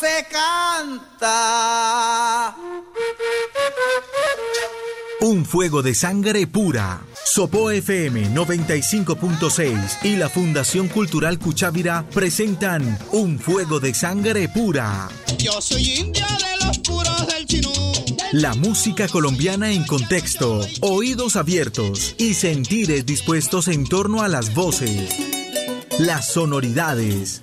se canta. Un fuego de sangre pura. Sopo FM 95.6 y la Fundación Cultural Cuchávira presentan Un fuego de sangre pura. Yo soy india de los puros del chinú. La música colombiana en contexto, oídos abiertos y sentires dispuestos en torno a las voces, las sonoridades,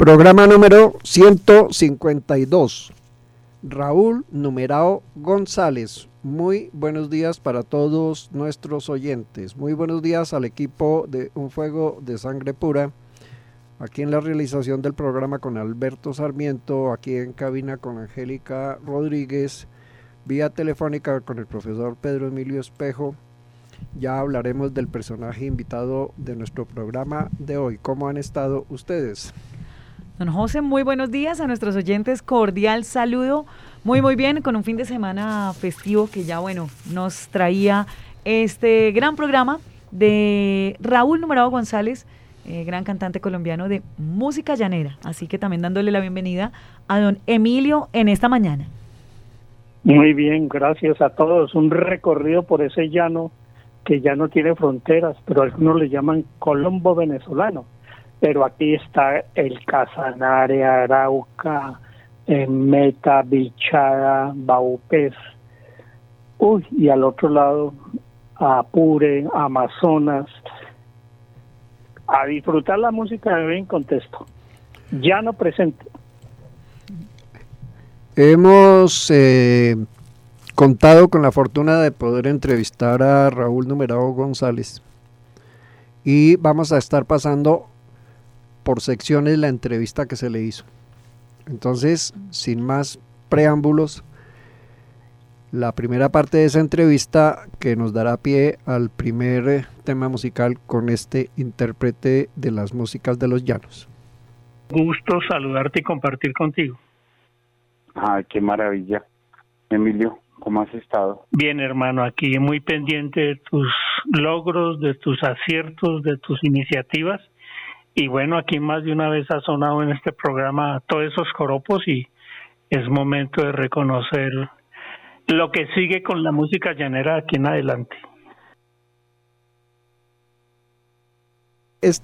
Programa número 152. Raúl Numerao González. Muy buenos días para todos nuestros oyentes. Muy buenos días al equipo de Un Fuego de Sangre Pura. Aquí en la realización del programa con Alberto Sarmiento, aquí en cabina con Angélica Rodríguez, vía telefónica con el profesor Pedro Emilio Espejo. Ya hablaremos del personaje invitado de nuestro programa de hoy. ¿Cómo han estado ustedes? Don José, muy buenos días a nuestros oyentes. Cordial saludo. Muy, muy bien, con un fin de semana festivo que ya, bueno, nos traía este gran programa de Raúl Numerado González, eh, gran cantante colombiano de música llanera. Así que también dándole la bienvenida a don Emilio en esta mañana. Muy bien, gracias a todos. Un recorrido por ese llano que ya no tiene fronteras, pero algunos le llaman Colombo venezolano. Pero aquí está el Casanare, Arauca, eh, Meta, Bichada, Baupés. Uy, y al otro lado, Apure, Amazonas. A disfrutar la música de bien contexto. Ya no presente. Hemos eh, contado con la fortuna de poder entrevistar a Raúl Numerado González y vamos a estar pasando por secciones la entrevista que se le hizo. Entonces, sin más preámbulos, la primera parte de esa entrevista que nos dará pie al primer eh, tema musical con este intérprete de las músicas de los llanos. Gusto saludarte y compartir contigo. Ay, qué maravilla. Emilio, ¿cómo has estado? Bien, hermano, aquí muy pendiente de tus logros, de tus aciertos, de tus iniciativas. Y bueno, aquí más de una vez ha sonado en este programa todos esos joropos y es momento de reconocer lo que sigue con la música llanera aquí en adelante. Es-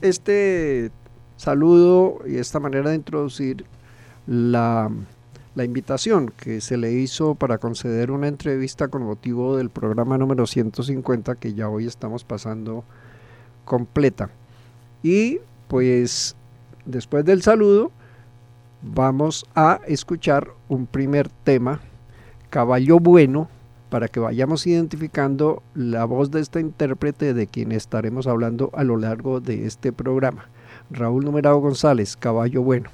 Este saludo y esta manera de introducir la, la invitación que se le hizo para conceder una entrevista con motivo del programa número 150 que ya hoy estamos pasando completa. Y pues después del saludo vamos a escuchar un primer tema, Caballo Bueno, para que vayamos identificando la voz de este intérprete de quien estaremos hablando a lo largo de este programa. Raúl Numerado González, Caballo Bueno.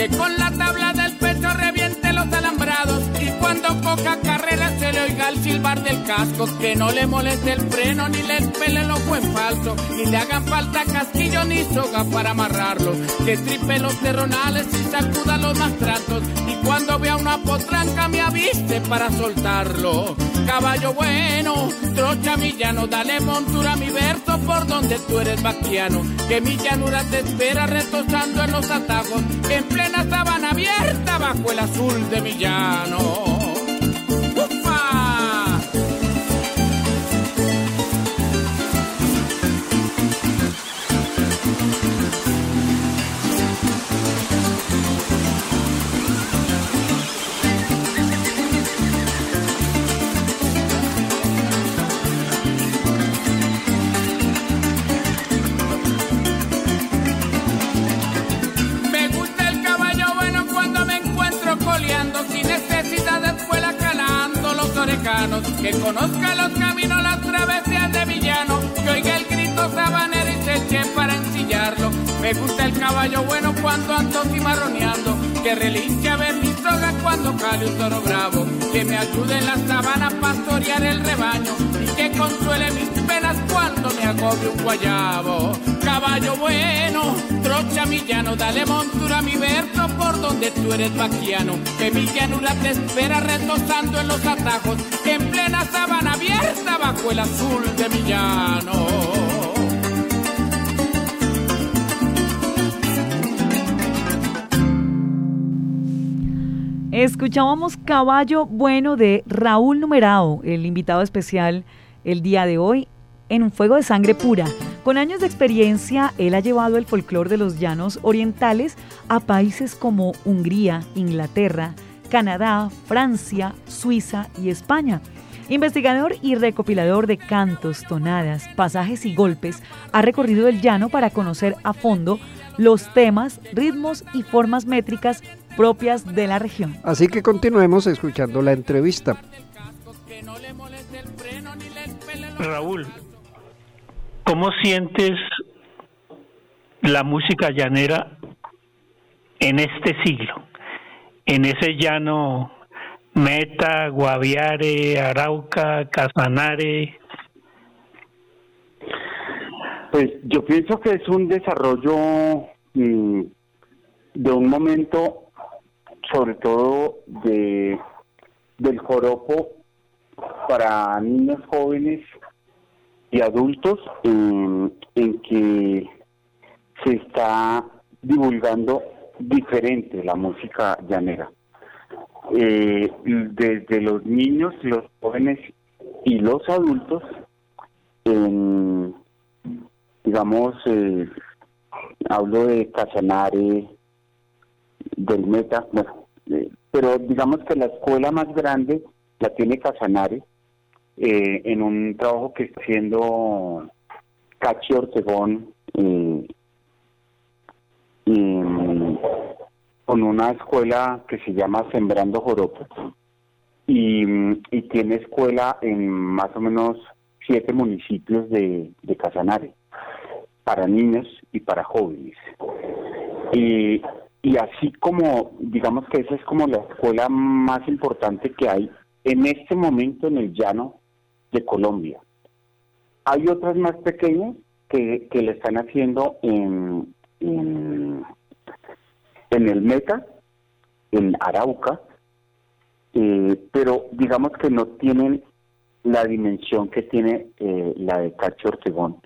Que con la tabla del coja carrera se le oiga el silbar del casco, que no le moleste el freno ni le espele el ojo en falso, ni le hagan falta casquillo ni soga para amarrarlo, que tripe los terronales y sacuda los mastratos y cuando vea una potranca me aviste para soltarlo. Caballo bueno, trocha mi llano, dale montura a mi verso por donde tú eres vaquiano, que mi llanura te espera retosando en los atajos, en plena sabana abierta bajo el azul de mi llano. Me gusta el caballo bueno cuando ando cimarroneando, que relinche a ver mis sogas cuando cale un toro bravo, que me ayude en la sabana a pastorear el rebaño y que consuele mis penas cuando me agobie un guayabo. Caballo bueno, trocha mi llano, dale montura a mi verso por donde tú eres vaquiano, que mi llanura te espera retosando en los atajos, en plena sabana abierta bajo el azul de mi llano. Escuchábamos Caballo Bueno de Raúl Numerado, el invitado especial el día de hoy en un fuego de sangre pura. Con años de experiencia, él ha llevado el folclore de los llanos orientales a países como Hungría, Inglaterra, Canadá, Francia, Suiza y España. Investigador y recopilador de cantos, tonadas, pasajes y golpes, ha recorrido el llano para conocer a fondo los temas, ritmos y formas métricas propias de la región. Así que continuemos escuchando la entrevista. Raúl, ¿cómo sientes la música llanera en este siglo? En ese llano Meta, Guaviare, Arauca, Casanare. Pues yo pienso que es un desarrollo mm, de un momento, sobre todo de del joropo para niños jóvenes y adultos en, que se está divulgando diferente la música llanera. Eh, desde los niños, los jóvenes y los adultos, en, digamos, eh, hablo de Casanare, del Meta, bueno, pero digamos que la escuela más grande la tiene Casanare, eh, en un trabajo que está haciendo Cachi Ortegón eh, con una escuela que se llama Sembrando Joropo y, y, tiene escuela en más o menos siete municipios de, de Casanare para niños y para jóvenes. Y, y así como, digamos que esa es como la escuela más importante que hay en este momento en el llano de Colombia. Hay otras más pequeñas que, que le están haciendo en, en, el Meta, en Arauca, eh, pero digamos que no tienen la dimensión que tiene eh, la de Cacho Ortegón.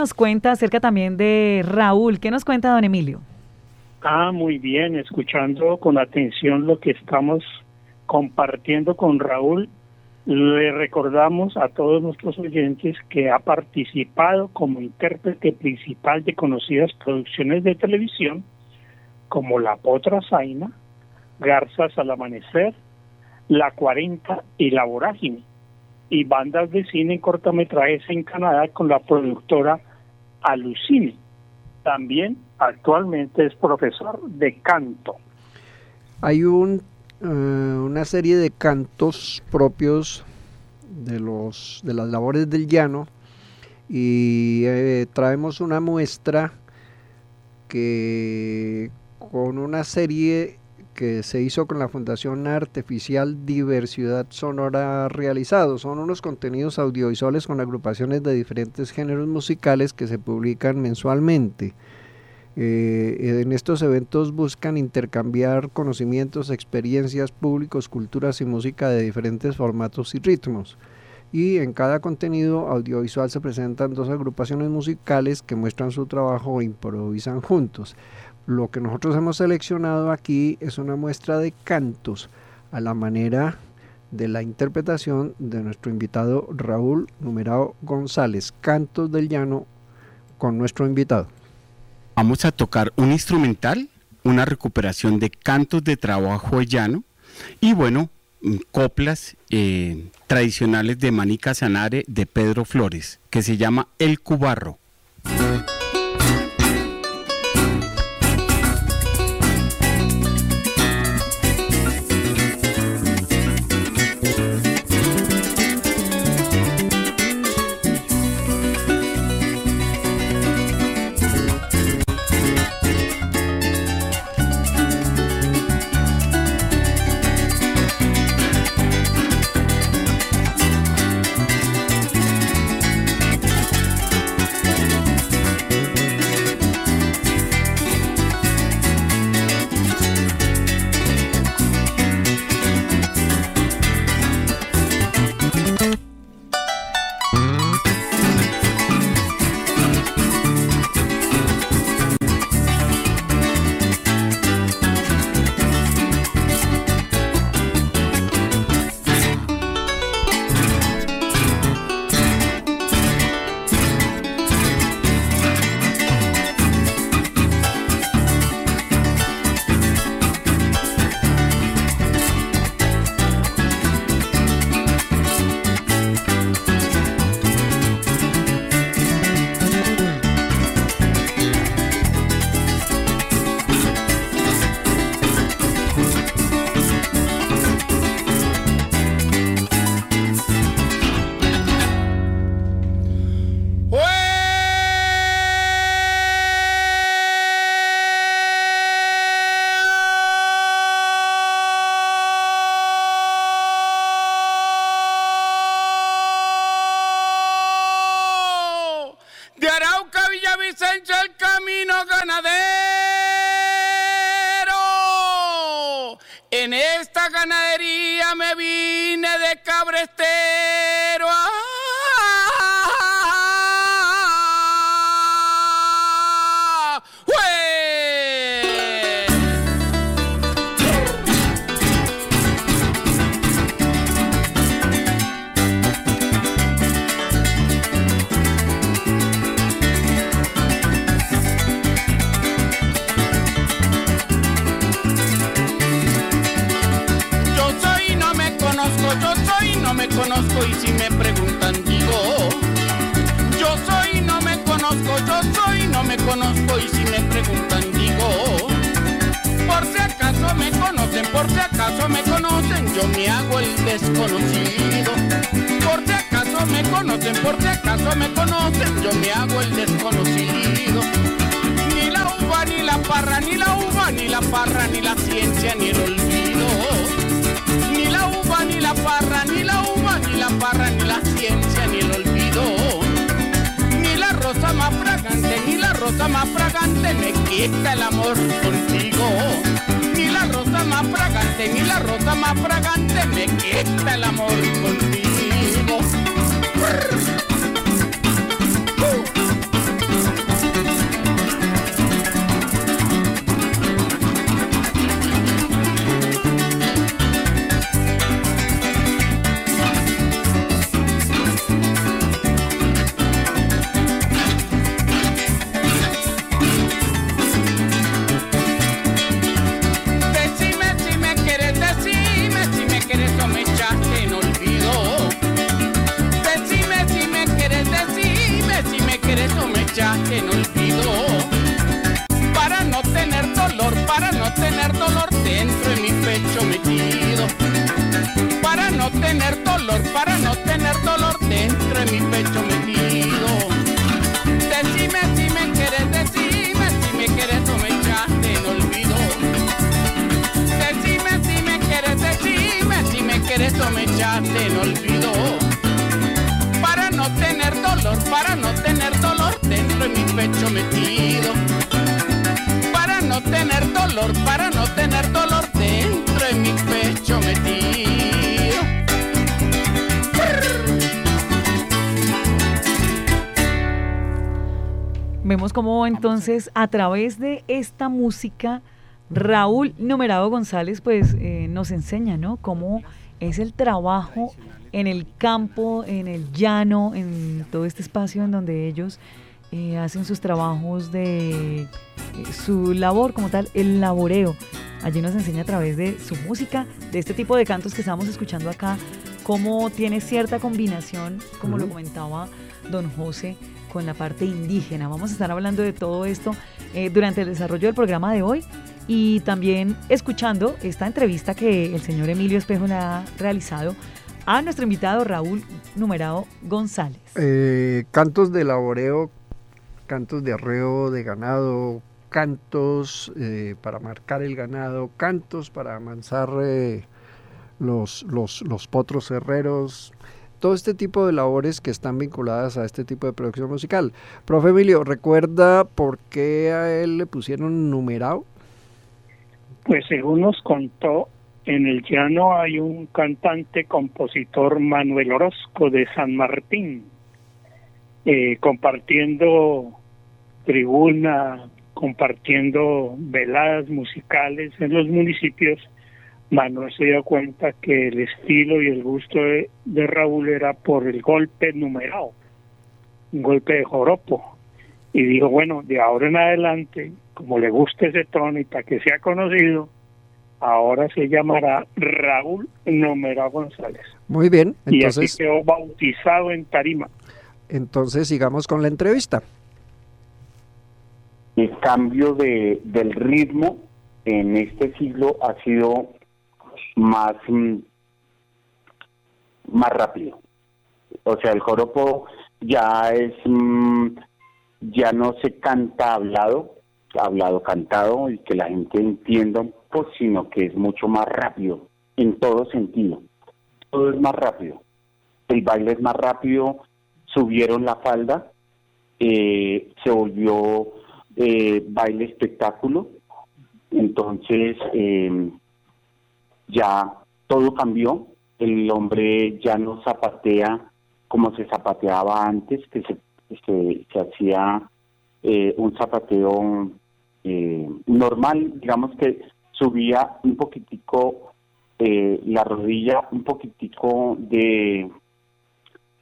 Nos cuenta acerca también de Raúl. ¿Qué nos cuenta don Emilio? Ah, muy bien, escuchando con atención lo que estamos compartiendo con Raúl. Le recordamos a todos nuestros oyentes que ha participado como intérprete principal de conocidas producciones de televisión como La Potra Zaina, Garzas al Amanecer, La 40 y La Vorágine, y bandas de cine en cortometrajes en Canadá con la productora Alucine. También actualmente es profesor de canto. Hay eh, una serie de cantos propios de, los, de las labores del llano y eh, traemos una muestra que con una serie que se hizo con la Fundación Artificial Diversidad Sonora realizado. Son unos contenidos audiovisuales con agrupaciones de diferentes géneros musicales que se publican mensualmente. Eh, en estos eventos buscan intercambiar conocimientos, experiencias públicos, culturas y música de diferentes formatos y ritmos. Y en cada contenido audiovisual se presentan dos agrupaciones musicales que muestran su trabajo e improvisan juntos. Lo que nosotros hemos seleccionado aquí es una muestra de cantos a la manera de la interpretación de nuestro invitado Raúl Numerado González, Cantos del Llano con nuestro invitado. Vamos a tocar un instrumental, una recuperación de cantos de trabajo llano y bueno, mm, coplas eh, tradicionales de Manica Sanare de Pedro Flores, que se llama El Cubarro. Cómo entonces a través de esta música Raúl Numerado González pues eh, nos enseña, ¿no? Cómo es el trabajo en el campo, en el llano, en todo este espacio en donde ellos eh, hacen sus trabajos de eh, su labor como tal, el laboreo. Allí nos enseña a través de su música, de este tipo de cantos que estamos escuchando acá, cómo tiene cierta combinación, como lo comentaba don José, con la parte indígena. Vamos a estar hablando de todo esto eh, durante el desarrollo del programa de hoy y también escuchando esta entrevista que el señor Emilio Espejo le ha realizado a nuestro invitado Raúl Numerado González. Eh, cantos de laboreo, cantos de arreo de ganado, cantos eh, para marcar el ganado, cantos para amansar eh, los, los, los potros herreros, todo este tipo de labores que están vinculadas a este tipo de producción musical. Profe Emilio, ¿recuerda por qué a él le pusieron numerado? Pues según nos contó, en el llano hay un cantante, compositor Manuel Orozco de San Martín, eh, compartiendo tribuna, compartiendo veladas musicales en los municipios. Manuel se dio cuenta que el estilo y el gusto de, de Raúl era por el golpe numerado, un golpe de joropo. Y dijo, bueno, de ahora en adelante, como le gusta ese tono y para que sea conocido, ahora se llamará Raúl Numerado González. Muy bien, y así entonces, quedó bautizado en Tarima. entonces sigamos con la entrevista. El cambio de, del ritmo en este siglo ha sido más, mm, más rápido. O sea, el joropo ya es, mm, ya no se canta hablado, hablado cantado y que la gente entienda un poco, sino que es mucho más rápido en todo sentido. Todo es más rápido. El baile es más rápido, subieron la falda, eh, se volvió eh, baile espectáculo, entonces eh, ya todo cambió, el hombre ya no zapatea como se zapateaba antes, que se, se, se hacía eh, un zapateo eh, normal, digamos que subía un poquitico eh, la rodilla, un poquitico de,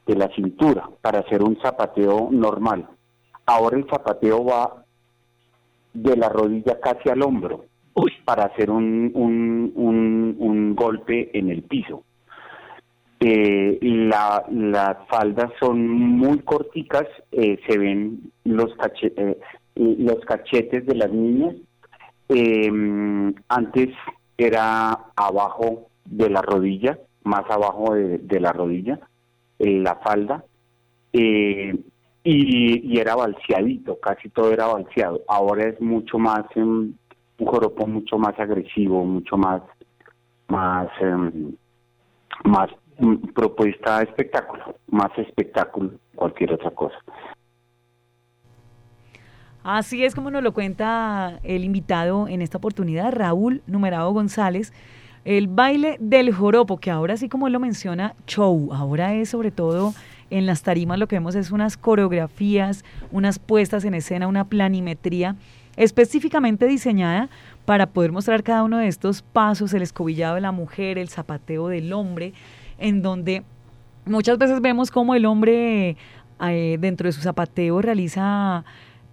de la cintura para hacer un zapateo normal. Ahora el zapateo va de la rodilla casi al hombro para hacer un, un, un, golpe en el piso. Eh, la, las faldas son muy corticas, eh, se ven los, cache- eh, los cachetes de las niñas. Eh, antes era abajo de la rodilla, más abajo de, la rodilla, la falda, eh, y, y era balseadito, casi todo era balseado. Ahora es mucho más, em, un joropo mucho más agresivo, mucho más, más, em, más mm, propuesta espectáculo, más espectáculo, cualquier otra cosa. Así es como nos lo cuenta el invitado en esta oportunidad, Raúl Numerado González. El baile del joropo, que ahora sí como lo menciona, show, ahora es sobre todo en las tarimas lo que vemos es unas coreografías, unas puestas en escena, una planimetría específicamente diseñada para poder mostrar cada uno de estos pasos, el escobillado de la mujer, el zapateo del hombre, en donde muchas veces vemos como el hombre eh, dentro de su zapateo realiza,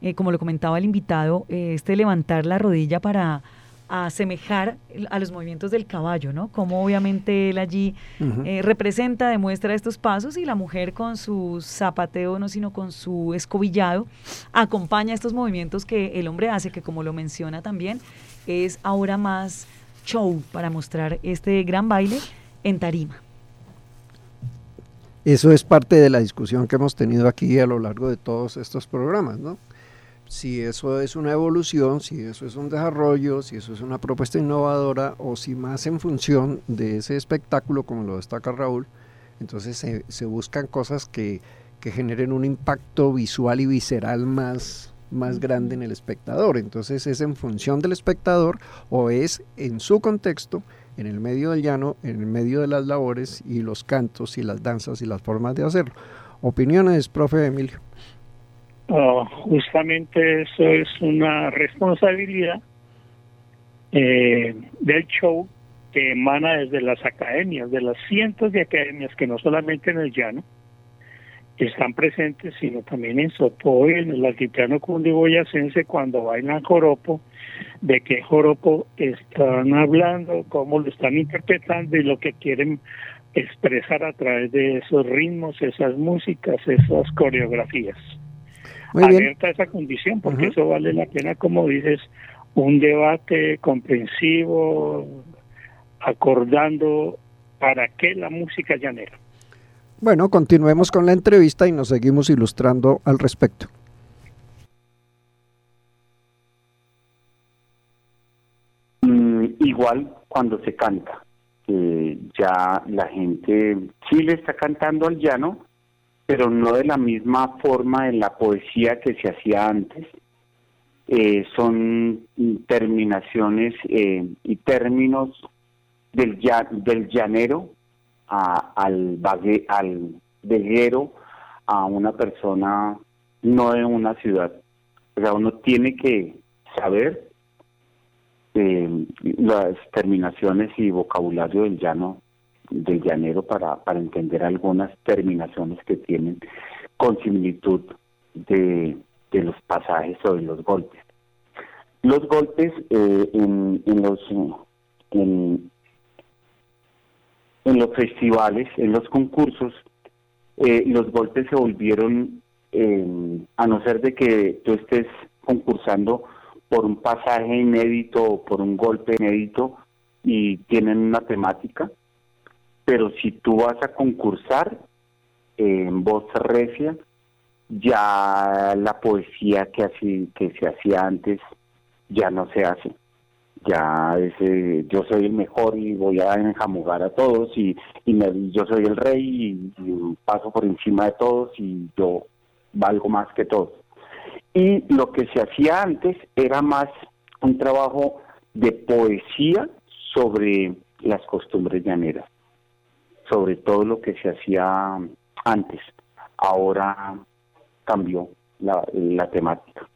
eh, como lo comentaba el invitado, eh, este levantar la rodilla para asemejar a los movimientos del caballo, ¿no? Como obviamente él allí eh, representa, demuestra estos pasos y la mujer con su zapateo, no sino con su escobillado, acompaña estos movimientos que el hombre hace, que como lo menciona también, es ahora más show para mostrar este gran baile en tarima. Eso es parte de la discusión que hemos tenido aquí a lo largo de todos estos programas, ¿no? Si eso es una evolución, si eso es un desarrollo, si eso es una propuesta innovadora o si más en función de ese espectáculo, como lo destaca Raúl, entonces se, se buscan cosas que, que generen un impacto visual y visceral más, más grande en el espectador. Entonces es en función del espectador o es en su contexto, en el medio del llano, en el medio de las labores y los cantos y las danzas y las formas de hacerlo. Opiniones, profe Emilio. Ah, justamente eso es una responsabilidad eh, del show que emana desde las academias, de las cientos de academias que no solamente en el llano están presentes, sino también en Sopoy, en el altiplano cundiboyacense, cuando bailan joropo, de qué joropo están hablando, cómo lo están interpretando y lo que quieren expresar a través de esos ritmos, esas músicas, esas coreografías Muy bien. alerta a esa condición, porque eso vale la pena, como dices, un debate comprensivo, acordando para qué la música llanera. Bueno, continuemos con la entrevista y nos seguimos ilustrando al respecto. Mm, igual cuando se canta, ya la gente sí le está cantando al llano, pero no de la misma forma en la poesía que se hacía antes. Eh, son terminaciones eh, y términos del, ya- del llanero a- al, vague- al veguero, a una persona no de una ciudad. O sea, uno tiene que saber eh, las terminaciones y vocabulario del llano del llanero para, para entender algunas terminaciones que tienen con similitud de, de los pasajes o de los golpes. Los golpes eh, en, en los en, los festivales, en los concursos, eh, los golpes se volvieron, eh, a no ser de que tú estés concursando por un pasaje inédito o por un golpe inédito y tienen una temática, pero si tú vas a concursar en voz recia, ya la poesía que, así, que se hacía antes ya no se hace. Ya ese, yo soy el mejor y voy a enjamugar a todos y, y me- yo soy el rey y, y paso por encima de todos y yo valgo más que todos. Y lo que se hacía antes era más un trabajo de poesía sobre las costumbres llaneras, sobre todo lo que se hacía antes. Ahora cambió la, temática.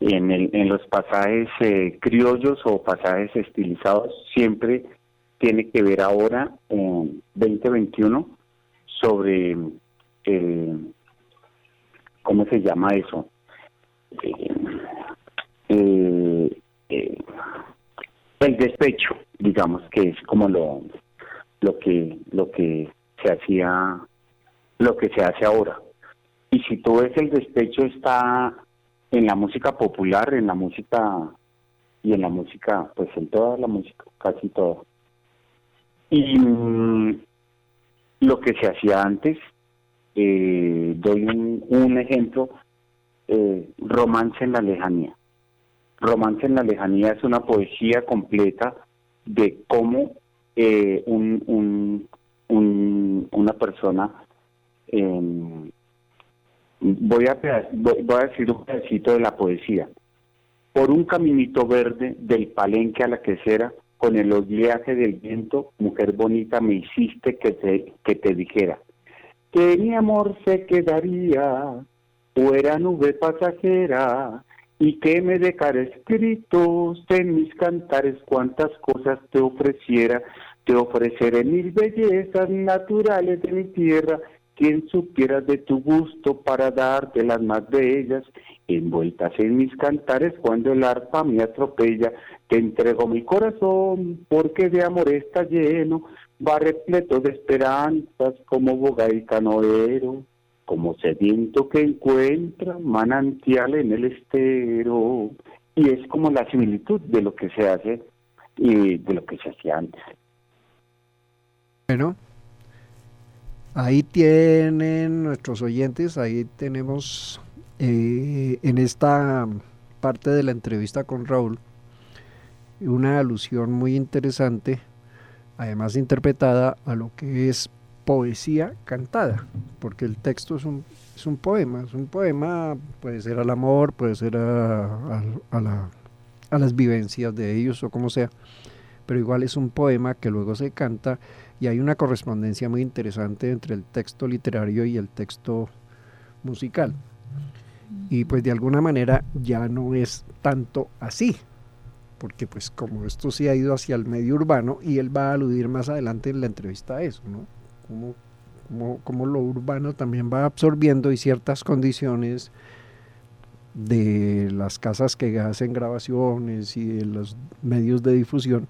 En, el, en los pasajes eh, criollos o pasajes estilizados siempre tiene que ver ahora en 2021 sobre el, ¿cómo se llama eso? Eh, eh, el despecho, digamos que es como lo lo que lo que se hacía lo que se hace ahora. Y si tú ves el despecho está en la música popular, en la música y en la música, pues en toda la música, casi toda. Y mm, lo que se hacía antes, eh, doy un, un ejemplo, eh, Romance en la lejanía. Romance en la lejanía es una poesía completa de cómo eh, un, un, un, una persona eh, voy a, voy decir un pedacito de la poesía. Por un caminito verde del palenque a la quesera, con el oleaje del viento, mujer bonita, me hiciste que te, dijera que mi amor se quedaría, o era nube pasajera, y que me dejara escritos en mis cantares cuantas cosas te ofreciera, te ofreceré mil bellezas naturales de mi tierra, quien supiera de tu gusto para darte las más bellas, envueltas en mis cantares cuando el arpa me atropella, te entrego mi corazón porque de amor está lleno, va repleto de esperanzas como boga y canoero, como sediento que encuentra manantial en el estero. Y es como la similitud de lo que se hace y de lo que se hacía antes. Bueno, Ahí tienen nuestros oyentes, ahí tenemos eh, en esta parte de la entrevista con Raúl una alusión muy interesante, además interpretada a lo que es poesía cantada, porque el texto es un, es un poema, es un poema, puede ser al amor, puede ser a, a las vivencias de ellos o como sea, pero igual es un poema que luego se canta y hay una correspondencia muy interesante entre el texto literario y el texto musical. Y pues de alguna manera ya no es tanto así, porque pues como esto se ha ido hacia el medio urbano y él va a aludir más adelante en la entrevista a eso, ¿no? Como, como, lo urbano también va absorbiendo y ciertas condiciones de las casas que hacen grabaciones y de los medios de difusión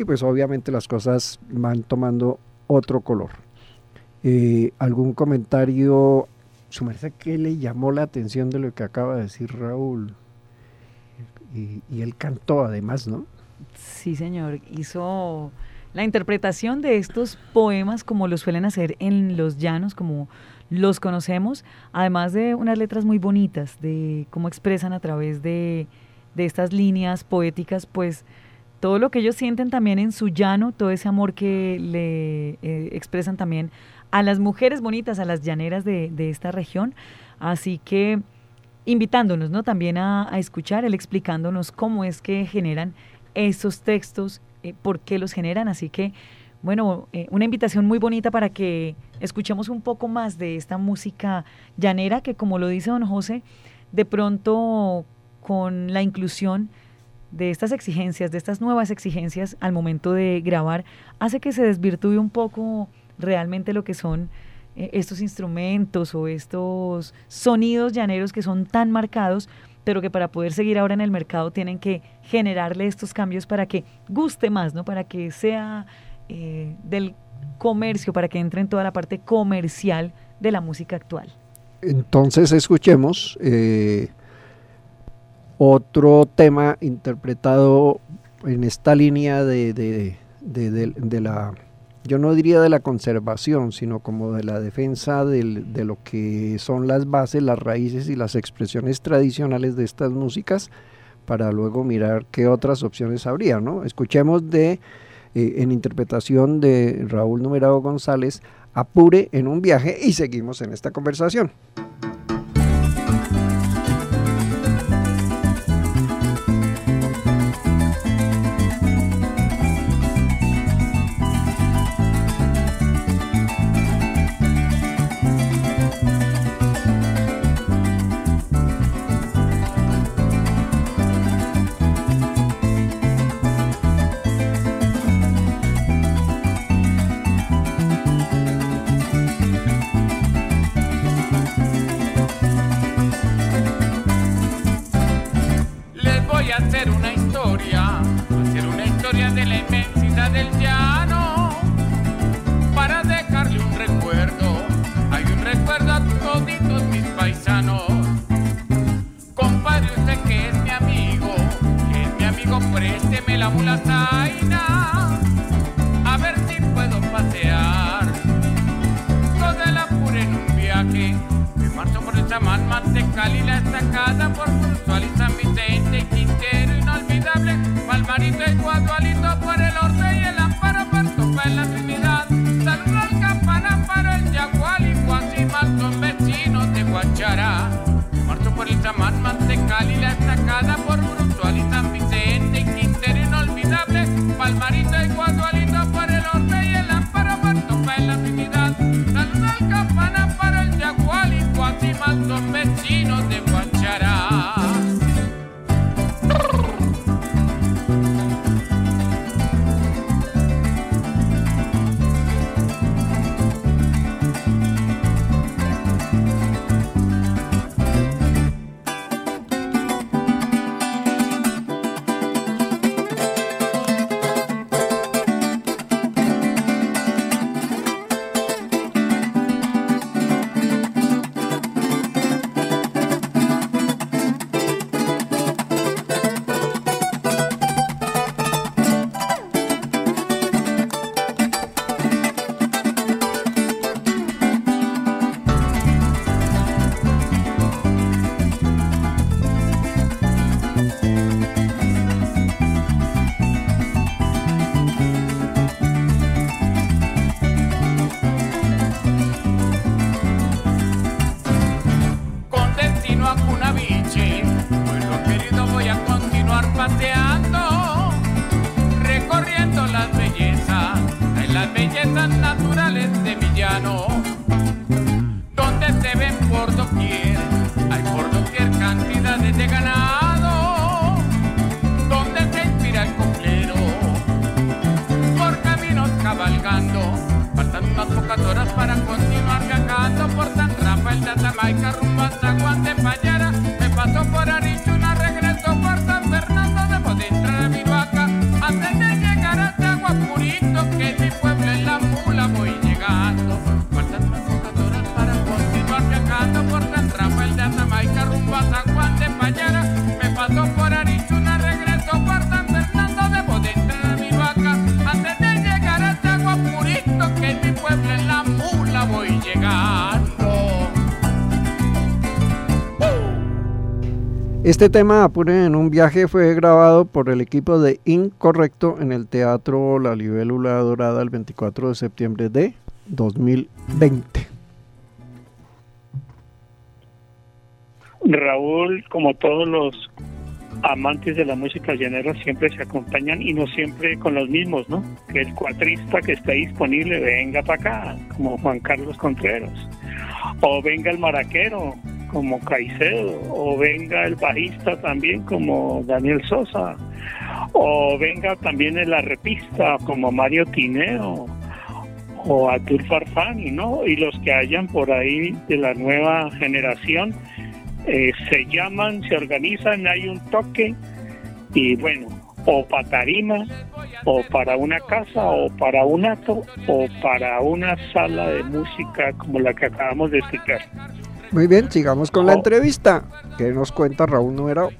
y pues obviamente las cosas van tomando otro color. Eh, ¿Algún comentario, su merced, que le llamó la atención de lo que acaba de decir Raúl? Y, y él cantó además, ¿no? Sí, señor, hizo la interpretación de estos poemas como lo suelen hacer en los llanos, como los conocemos, además de unas letras muy bonitas, de cómo expresan a través de, de estas líneas poéticas, pues todo lo que ellos sienten también en su llano, todo ese amor que le eh, expresan también a las mujeres bonitas, a las llaneras de, esta región. Así que invitándonos ¿no? también a, escuchar, él explicándonos cómo es que generan esos textos, eh, por qué los generan. Así que, bueno, eh, una invitación muy bonita para que escuchemos un poco más de esta música llanera que, como lo dice don José, de pronto con la inclusión de estas exigencias, de estas nuevas exigencias al momento de grabar, hace que se desvirtúe un poco realmente lo que son eh, estos instrumentos o estos sonidos llaneros que son tan marcados, pero que para poder seguir ahora en el mercado tienen que generarle estos cambios para que guste más, ¿no? Para que sea eh, del comercio, para que entre en toda la parte comercial de la música actual. Entonces escuchemos eh, otro tema interpretado en esta línea de, de, la, yo no diría de la conservación, sino como de la defensa de lo que son las bases, las raíces y las expresiones tradicionales de estas músicas, para luego mirar qué otras opciones habría, ¿no? Escuchemos de, eh, en interpretación de Raúl Numerado González, Apure en un viaje y seguimos en esta conversación. Este tema, Apure en un viaje, fue grabado por el equipo de Incorrecto en el Teatro La Libélula Dorada el 24 de septiembre de 2020. Raúl, como todos los amantes de la música llanera, siempre se acompañan y no siempre con los mismos, ¿no? Que el cuatrista que esté disponible venga para acá, como Juan Carlos Contreras, o venga el maraquero, como Caicedo, o venga el bajista también, como Daniel Sosa, o venga también el arrepista, como Mario Tineo, o Abdul Farfani, ¿no? Y los que hayan por ahí de la nueva generación eh, se llaman, se organizan, hay un toque y bueno, o para tarima, o para una casa, o para un acto, o para una sala de música como la que acabamos de escuchar. Muy bien, sigamos con la entrevista. que nos cuenta Raúl Numerado?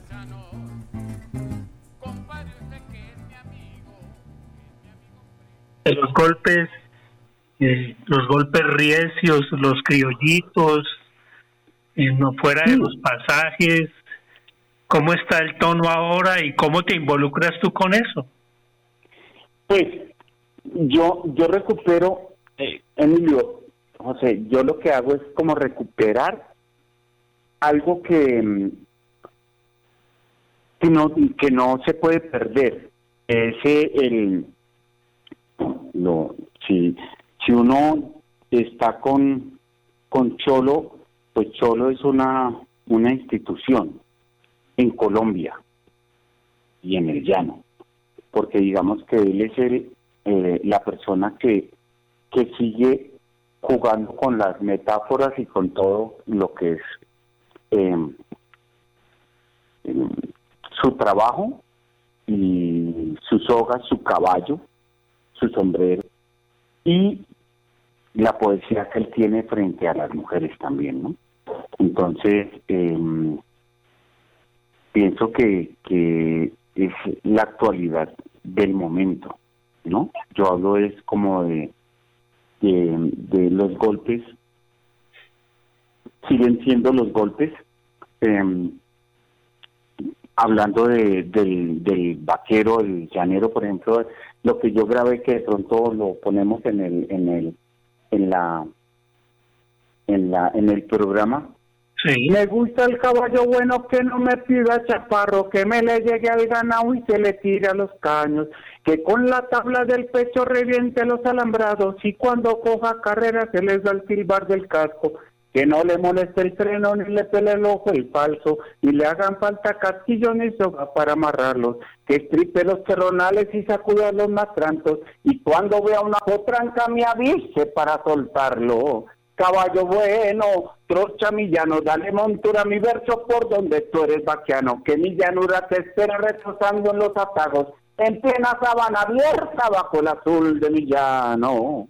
de los golpes, eh, los golpes riecios, los criollitos, eh, no fuera de los pasajes, cómo está el tono ahora y cómo te involucras tú con eso. Pues yo, yo recupero, eh, Emilio, José, yo lo que hago es como recuperar algo que, mm, que no que no se puede perder. Ese el lo si si uno está con con Cholo pues Cholo es una una institución en Colombia y en el llano porque digamos que él es el, eh, la persona que que sigue jugando con las metáforas y con todo lo que es eh, su trabajo y su soga, su caballo, su sombrero y la poesía que él tiene frente a las mujeres también, ¿no? Entonces, eh, pienso que, que es la actualidad del momento, ¿no? Yo hablo es como de, de, de los golpes, siguen siendo los golpes, eh, hablando de, del, del vaquero, el llanero, por ejemplo, lo que yo grabé que de pronto lo ponemos en el, en el, en la, en la, en el programa. Me gusta el caballo bueno que no me pida chaparro, que me le llegue al ganado y se le tire a los caños, que con la tabla del pecho reviente los alambrados y cuando coja carrera se les da el silbar del casco, que no le moleste el freno ni le pele el ojo el falso, y le hagan falta casquillo ni soga para amarrarlos, que estripe los terronales y sacuda los matrantos, y cuando vea una potranca me avise para soltarlo. Caballo bueno, trocha mi llano, dale montura mi verso por donde tú eres vaquiano, que mi llanura te espera retrasando en los atagos, en plena sabana abierta bajo el azul de mi llano.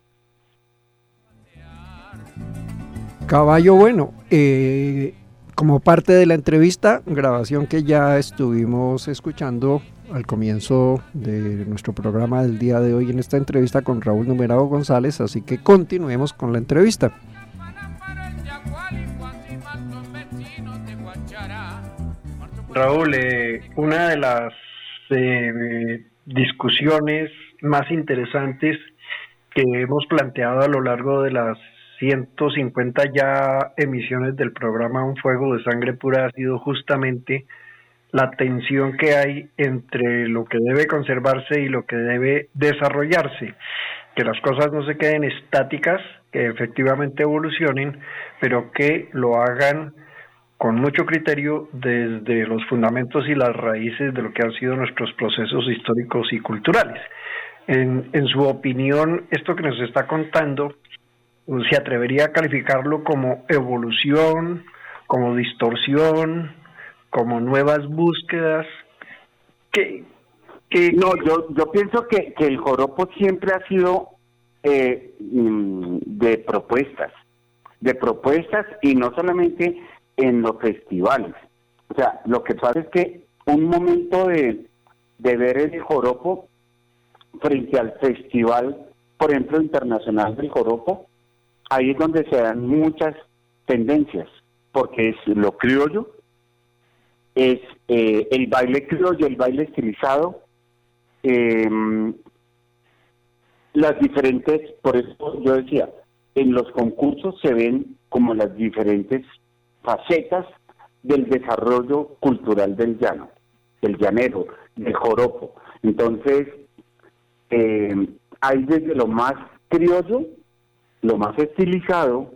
Caballo bueno, eh, como parte de la entrevista, grabación que ya estuvimos escuchando al comienzo de nuestro programa del día de hoy en esta entrevista con Raúl Numerado González, así que continuemos con la entrevista. Raúl, eh, una de las eh, discusiones más interesantes que hemos planteado a lo largo de las 150 ya emisiones del programa Un Fuego de Sangre Pura ha sido justamente la tensión que hay entre lo que debe conservarse y lo que debe desarrollarse, que las cosas no se queden estáticas, que efectivamente evolucionen, pero que lo hagan con mucho criterio desde los fundamentos y las raíces de lo que han sido nuestros procesos históricos y culturales. En, en su opinión, esto que nos está contando, ¿se atrevería a calificarlo como evolución, como distorsión, como nuevas búsquedas? ¿Qué, qué, No, yo, yo pienso que, que el joropo siempre ha sido eh, mm, de propuestas, de propuestas y no solamente en los festivales. O sea, lo que pasa es que un momento de, de ver el joropo frente al festival, por ejemplo, internacional del joropo, ahí es donde se dan muchas tendencias, porque es lo criollo, es eh, el baile criollo, el baile estilizado, eh, las diferentes, por eso yo decía, en los concursos se ven como las diferentes facetas del desarrollo cultural del llano, del llanero, del joropo. Entonces, eh, hay desde lo más criollo, lo más estilizado,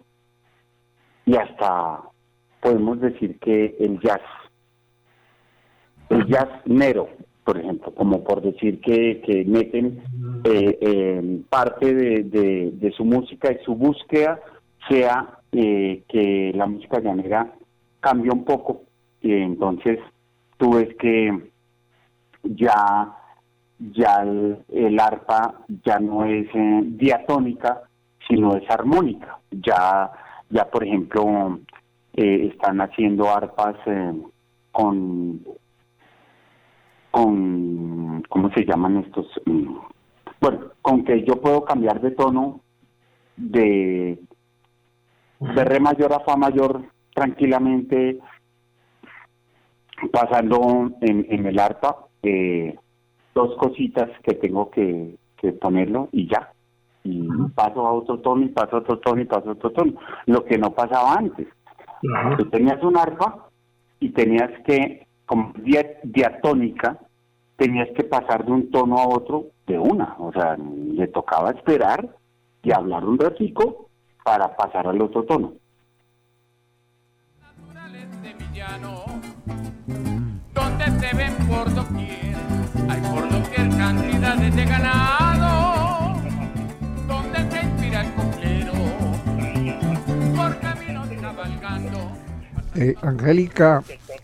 y hasta podemos decir que el jazz, el jazz nero, por ejemplo, como por decir que, que meten eh, eh, parte de, de, de su música y su búsqueda sea eh, que la música llanera cambia un poco y entonces tú ves que ya ya el, el arpa ya no es eh, diatónica sino es armónica. Ya ya por ejemplo eh, están haciendo arpas eh, con con cómo se llaman estos Mm, bueno con que yo puedo cambiar de tono de de re mayor a fa mayor tranquilamente pasando en, en el arpa eh, dos cositas que tengo que, que ponerlo y ya. Y paso a otro tono y paso a otro tono y paso a otro tono lo que no pasaba antes. Tú tenías un arpa y tenías que, como dia- diatónica, tenías que pasar de un tono a otro de una. O sea, le tocaba esperar y hablar un ratico para pasar al otro tono. donde se ven por doquier, hay por doquier cantidades de ganado, donde se inspira el cumplero, por caminos cabalgando. Eh, Angélica,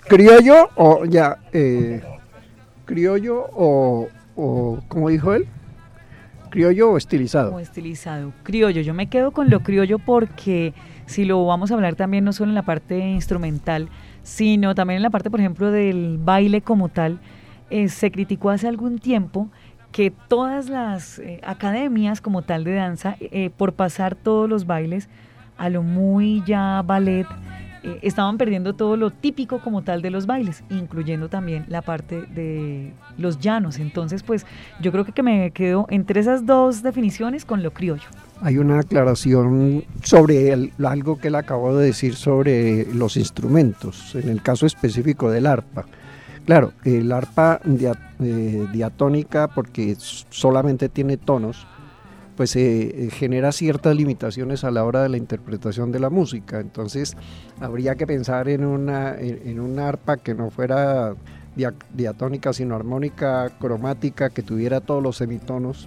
¿criollo o ya? Eh, ¿Criollo o, o, como dijo él? ¿Criollo o estilizado? Como estilizado. Criollo. Yo me quedo con lo criollo porque si lo vamos a hablar también no solo en la parte instrumental, sino también en la parte, por ejemplo, del baile como tal, eh, se criticó hace algún tiempo que todas las eh, academias como tal de danza, eh, por pasar todos los bailes a lo muy ya ballet, eh, estaban perdiendo todo lo típico como tal de los bailes, incluyendo también la parte de los llanos. Entonces, pues yo creo que, me quedo entre esas dos definiciones con lo criollo. Hay una aclaración sobre algo que él acabó de decir sobre los instrumentos, en el caso específico del arpa. Claro, el arpa eh, diatónica, porque solamente tiene tonos, pues eh, eh, genera ciertas limitaciones a la hora de la interpretación de la música. Entonces, habría que pensar en una, en, una arpa que no fuera dia- diatónica, sino armónica, cromática, que tuviera todos los semitonos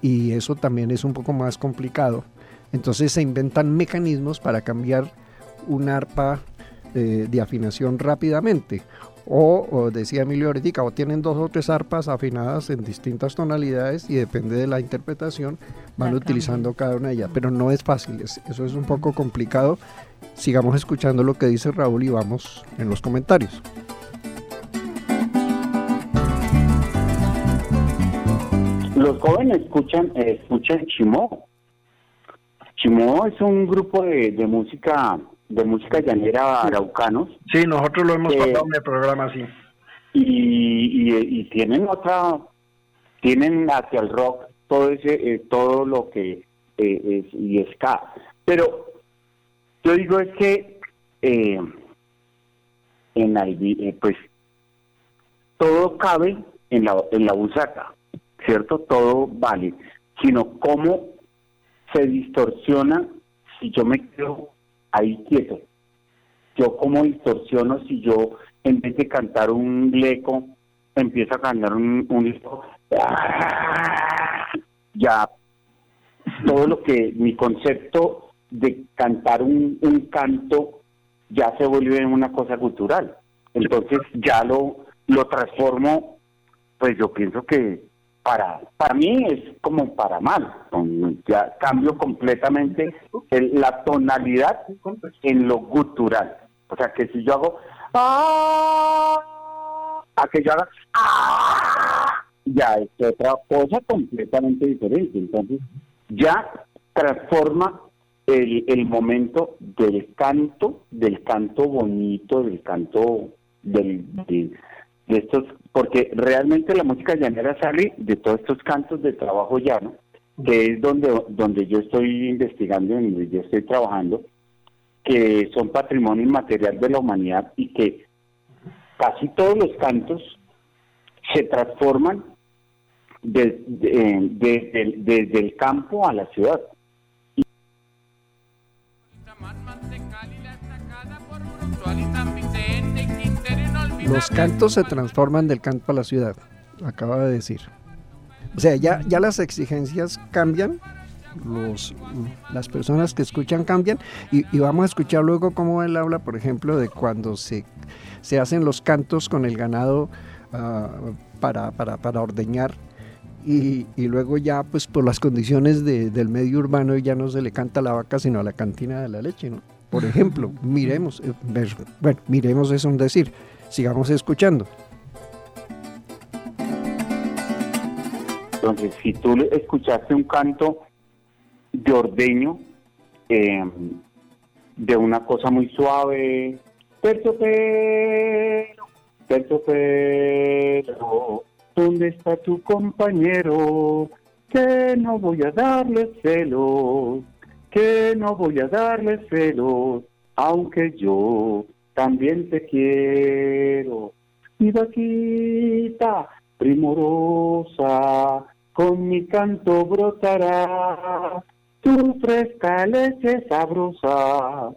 y eso también es un poco más complicado. Entonces se inventan mecanismos para cambiar un arpa eh, de afinación rápidamente. O, o decía Emilio ahorita, o tienen dos o tres arpas afinadas en distintas tonalidades y depende de la interpretación van La utilizando cada una de ellas. Pero no es fácil, es- eso es un poco complicado. Sigamos escuchando lo que dice Raúl y vamos en los comentarios. Los jóvenes escuchan, eh, escuchan Chimó. Chimó es un grupo de, de música de música llanera araucanos. Sí, nosotros lo hemos Eh, pasado en el programa, sí. y, y, y tienen otra tienen hacia el rock todo ese eh, todo lo que eh, es y ska. Pero yo digo es que eh, en Albi- eh, pues todo cabe en la en la busaca cierto todo vale sino cómo se distorsiona. Si yo me quedo ahí quieto. Yo como distorsiono si yo en vez de cantar un leco empiezo a cantar un, un ya todo lo que mi concepto de cantar un, un canto ya se vuelve una cosa cultural. Entonces ya lo lo transformo pues yo pienso que para para mí es como para mal ya cambio completamente el- la tonalidad en lo gutural. O sea que si yo hago a que yo haga ya es otra cosa completamente diferente. Entonces ya transforma el, el momento del canto del canto bonito del canto del de, de estos porque realmente la música llanera sale de todos estos cantos de trabajo llano que es donde donde yo estoy investigando donde yo estoy trabajando que son patrimonio inmaterial de la humanidad y que casi todos los cantos se transforman de- de- desde, el, desde el campo a la ciudad. Los cantos se transforman del campo a la ciudad, acaba de decir. O sea, ya, ya las exigencias cambian, los, las personas que escuchan cambian, y, vamos a escuchar luego cómo él habla, por ejemplo, de cuando se, se hacen los cantos con el ganado ah, para, para, para ordeñar. Y, y luego ya, pues por las condiciones de- del medio urbano, ya no se le canta a la vaca, sino a la cantina de la leche, ¿no? Por ejemplo, miremos, eh, bueno, miremos es un decir, sigamos escuchando. Entonces, si tú escuchaste un canto de ordeño, eh, de una cosa muy suave, terciopelo, terciopelo, ¿dónde está tu compañero? Que no voy a darle celos, que no voy a darle celos aunque yo también te quiero. Mi vaquita primorosa, con mi canto brotará tu fresca leche sabrosa,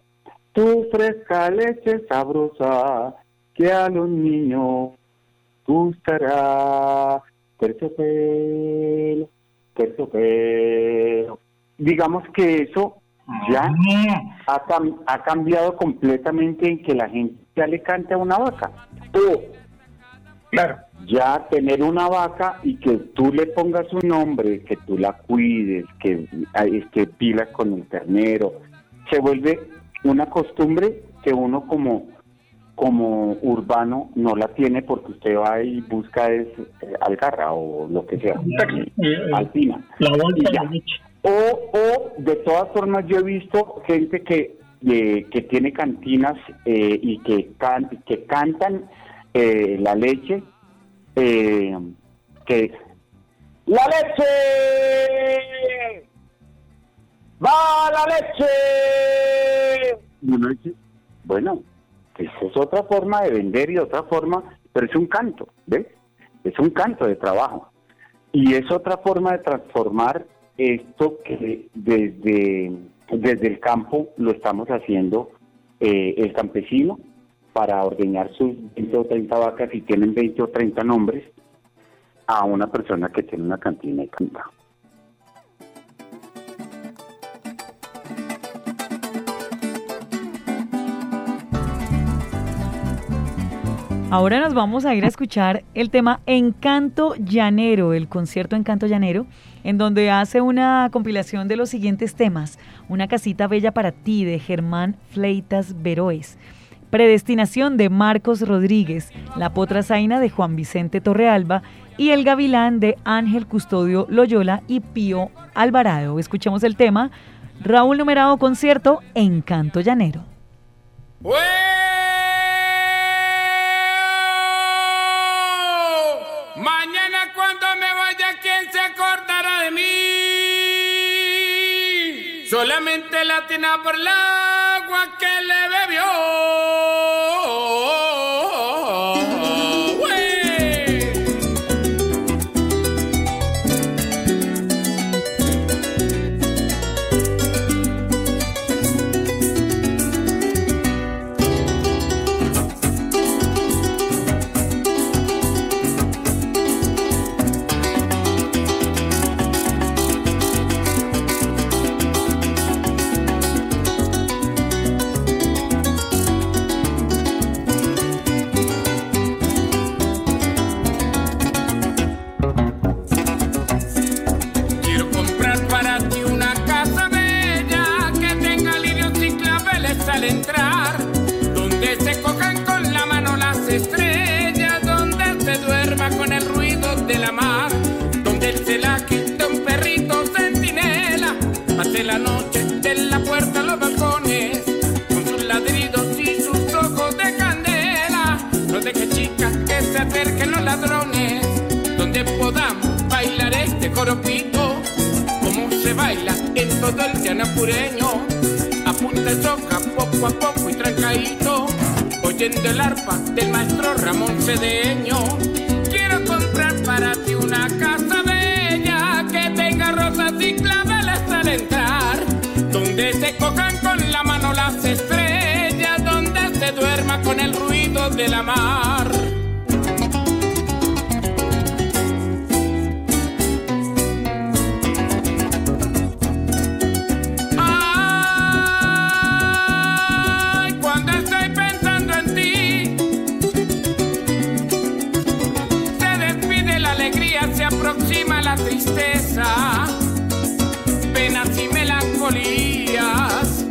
tu fresca leche sabrosa, que a los niños gustará. Terciopelo, terciopelo. Digamos que eso ya ha, cam- ha cambiado completamente en que la gente ya le canta a una vaca. O Claro. ya tener una vaca y que tú le pongas un nombre, que tú la cuides, que que pilas con el ternero, se vuelve una costumbre que uno como como urbano no la tiene porque usted va y busca es eh, algarra o lo que sea, Eh, alpina. La Y ya. O, o de todas formas yo he visto gente que eh, que tiene cantinas eh, y que can- que cantan eh, la leche eh, que la leche va la leche y uno dice bueno esa es otra forma de vender y otra forma pero es un canto ¿ves? es un canto de trabajo. Y es otra forma de transformar esto que desde, desde el campo lo estamos haciendo eh, el campesino para ordeñar sus 20 o 30 vacas y tienen 20 o 30 nombres a una persona que tiene una cantina y canta. Ahora nos vamos a ir a escuchar el tema Encanto Llanero, el concierto Encanto Llanero, en donde hace una compilación de los siguientes temas. Una casita bella para ti de Germán Fleitas Veroes. Predestinación de Marcos Rodríguez, La Potra Zaina de Juan Vicente Torrealba y El Gavilán de Ángel Custodio Loyola y Pío Alvarado. Escuchemos el tema Raúl Numerado Concierto Encanto Llanero. Solamente latina por el agua que le bebió. Acerquen los ladrones, donde podamos bailar este coropito, como se baila en todo el llano pureño, a punta de poco a poco y trancadito, oyendo el arpa del maestro Ramón Cedeño. Quiero comprar para ti una casa bella que tenga rosas y claveles al entrar, donde se cojan con la mano las estrellas, donde se duerma con el ruido de la mar. Tristeza, penas y melancolías.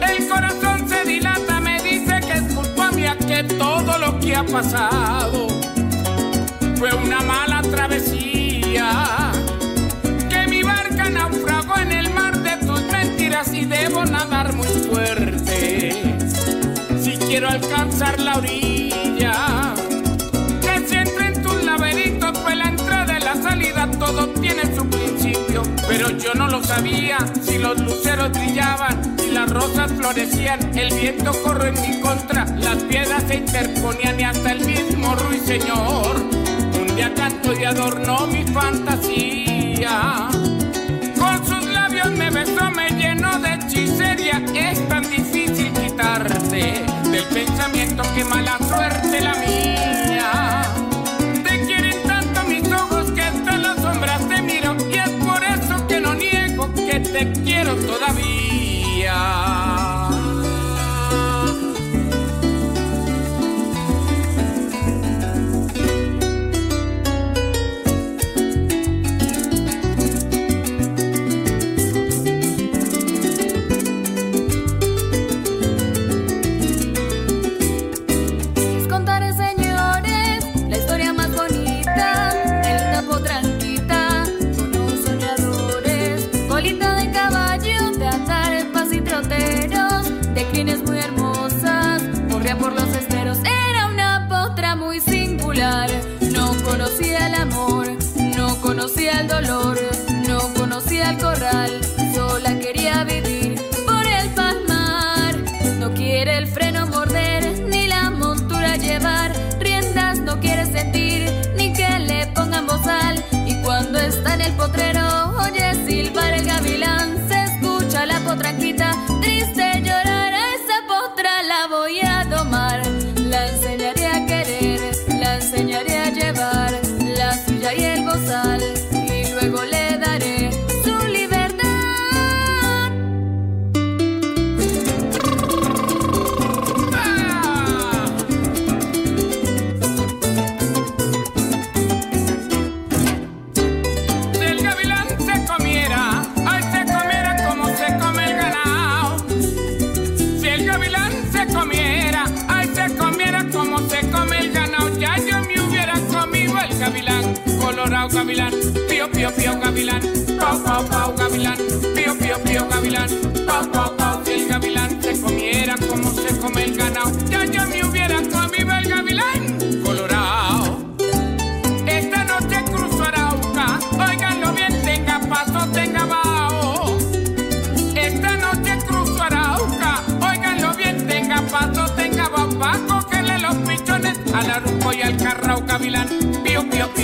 El corazón se dilata, me dice que es culpa mía que todo lo que ha pasado fue una mala travesía que mi barca naufragó en el mar de tus mentiras y debo nadar muy fuerte si quiero alcanzar la orilla. Todo tiene su principio pero yo no lo sabía. Si los luceros brillaban, si las rosas florecían, el viento corrió en mi contra, las piedras se interponían y hasta el mismo ruiseñor. Un día canto y adornó mi fantasía. Con sus labios me besó, me llenó de hechicería. Es tan difícil quitarte del pensamiento que mala suerte la mía. Te quiero todavía.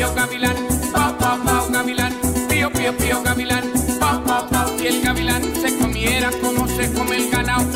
Pío, gavilán. Pau, pau, pau, gavilán. Pío, pío, pío, gavilán. Pau, pau. Si el gavilán se comiera como se come el ganado,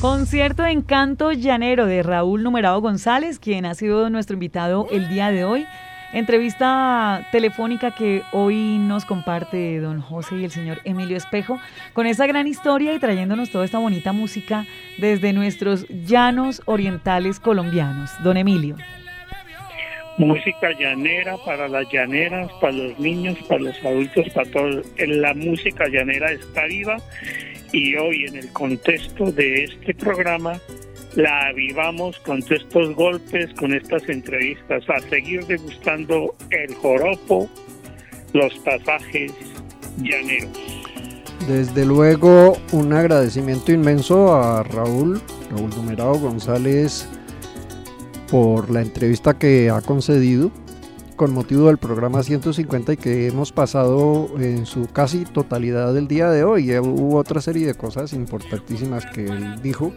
Concierto de Encanto Llanero de Raúl Numerado González, quien ha sido nuestro invitado el día de hoy. Entrevista telefónica que hoy nos comparte don José y el señor Emilio Espejo con esa gran historia y trayéndonos toda esta bonita música desde nuestros llanos orientales colombianos. Don Emilio. Música llanera para las llaneras, para los niños, para los adultos, para todos. La música llanera está viva y hoy en el contexto de este programa la avivamos con estos golpes, con estas entrevistas, a seguir degustando el joropo, los pasajes llaneros. Desde luego, un agradecimiento inmenso a Raúl, Raúl Numerado González, por la entrevista que ha concedido con motivo del programa 150 y que hemos pasado en su casi totalidad del día de hoy. Hubo otra serie de cosas importantísimas que él dijo.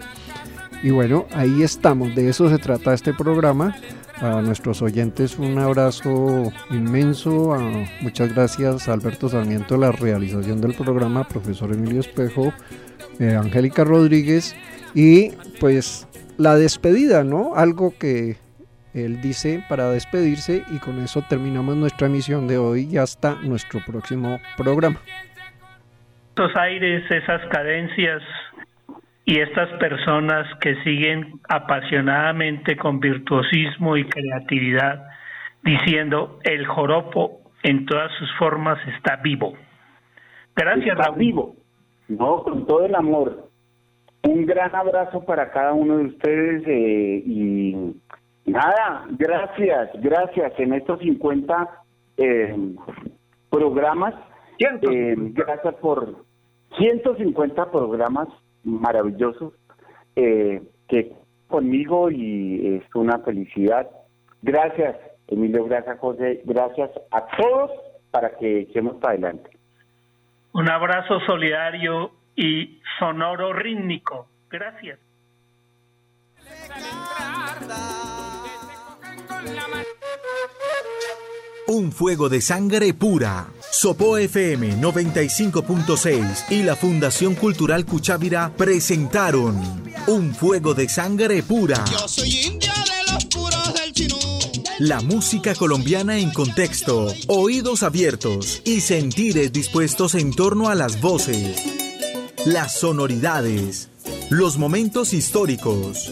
Y bueno, ahí estamos, de eso se trata este programa. A nuestros oyentes un abrazo inmenso. muchas gracias a Alberto Sarmiento la realización del programa, profesor Emilio Espejo, eh, Angélica Rodríguez y pues la despedida, ¿no? Algo que él dice para despedirse y con eso terminamos nuestra emisión de hoy y hasta nuestro próximo programa. Estos aires, esas cadencias y estas personas que siguen apasionadamente con virtuosismo y creatividad diciendo el joropo en todas sus formas está vivo. Gracias, Está Raúl. vivo. No, con todo el amor. Un gran abrazo para cada uno de ustedes eh, y nada, gracias, gracias en estos 50 eh, programas. eh, gracias por 150 programas maravillosos eh, que conmigo y es una felicidad. Gracias, Emilio, gracias, José, gracias a todos para que echemos para adelante. Un abrazo solidario y sonoro rítmico. Gracias. Un fuego de sangre pura. Sopo FM 95.6 y la Fundación Cultural Cuchávira presentaron Un fuego de sangre pura. Yo soy india de los puros del chinú. La música colombiana en contexto, oídos abiertos y sentires dispuestos en torno a las voces, las sonoridades, los momentos históricos,